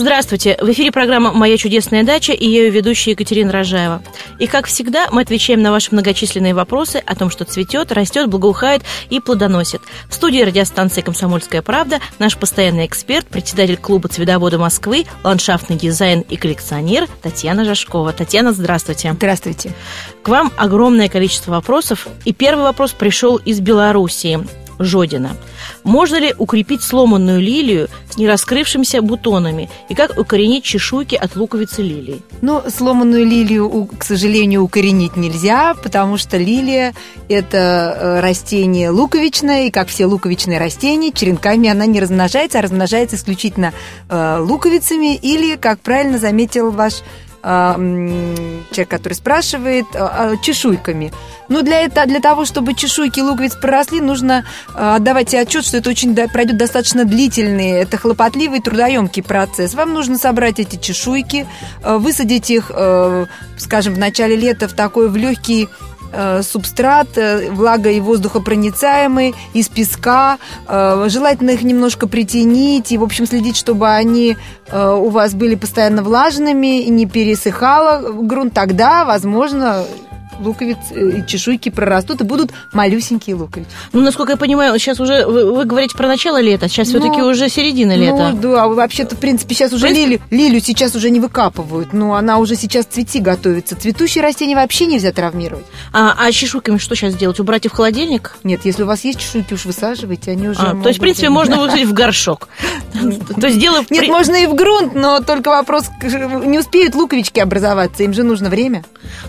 Здравствуйте! В эфире программа «Моя чудесная дача» и ее ведущая Екатерина Рожаева. И, как всегда, мы отвечаем на ваши многочисленные вопросы о том, что цветет, растет, благоухает и плодоносит. В студии радиостанции «Комсомольская правда» наш постоянный эксперт, председатель клуба «Цветовода Москвы», ландшафтный дизайн и коллекционер Татьяна Жашкова. Татьяна, здравствуйте. Здравствуйте. К вам огромное количество вопросов. И первый вопрос пришел из Белоруссии. Жодина. Можно ли укрепить сломанную лилию с нераскрывшимися бутонами? И как укоренить чешуйки от луковицы лилии? Ну, сломанную лилию, к сожалению, укоренить нельзя, потому что лилия – это э, растение луковичное, и как все луковичные растения, черенками она не размножается, а размножается исключительно э, луковицами или, как правильно заметил ваш человек, который спрашивает, а, а, чешуйками. Но для, этого, для того, чтобы чешуйки луковиц проросли, нужно отдавать себе отчет, что это очень пройдет достаточно длительный, это хлопотливый, трудоемкий процесс. Вам нужно собрать эти чешуйки, высадить их, скажем, в начале лета в такой в легкий субстрат, э, влага и воздухопроницаемый, из песка. Э, желательно их немножко притянить и, в общем, следить, чтобы они у вас были постоянно влажными, не пересыхало грунт. Тогда, возможно, луковиц и чешуйки прорастут и будут малюсенькие луковицы. Ну, насколько я понимаю, сейчас уже вы, вы говорите про начало лета, сейчас ну, все-таки уже середина лета. Ну, да, вообще-то, в принципе, сейчас уже принципе... лилию, лилию сейчас уже не выкапывают, но она уже сейчас цвети готовится. Цветущие растения вообще нельзя травмировать. А, а чешуйками что сейчас делать? Убрать их в холодильник? Нет, если у вас есть чешуйки, уж высаживайте, они уже а, То есть, в принципе, можно высадить в горшок. То есть дело... Нет, можно и в грунт, но только вопрос, не успеют луковички образоваться, им же нужно время.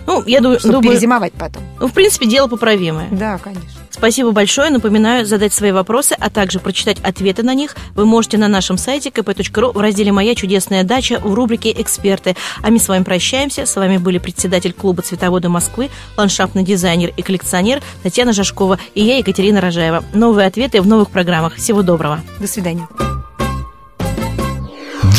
Ну, я думаю, зимовать потом. Ну, в принципе, дело поправимое. Да, конечно. Спасибо большое. Напоминаю, задать свои вопросы, а также прочитать ответы на них вы можете на нашем сайте kp.ru в разделе «Моя чудесная дача» в рубрике «Эксперты». А мы с вами прощаемся. С вами были председатель клуба «Цветоводы Москвы», ландшафтный дизайнер и коллекционер Татьяна Жашкова и я, Екатерина Рожаева. Новые ответы в новых программах. Всего доброго. До свидания.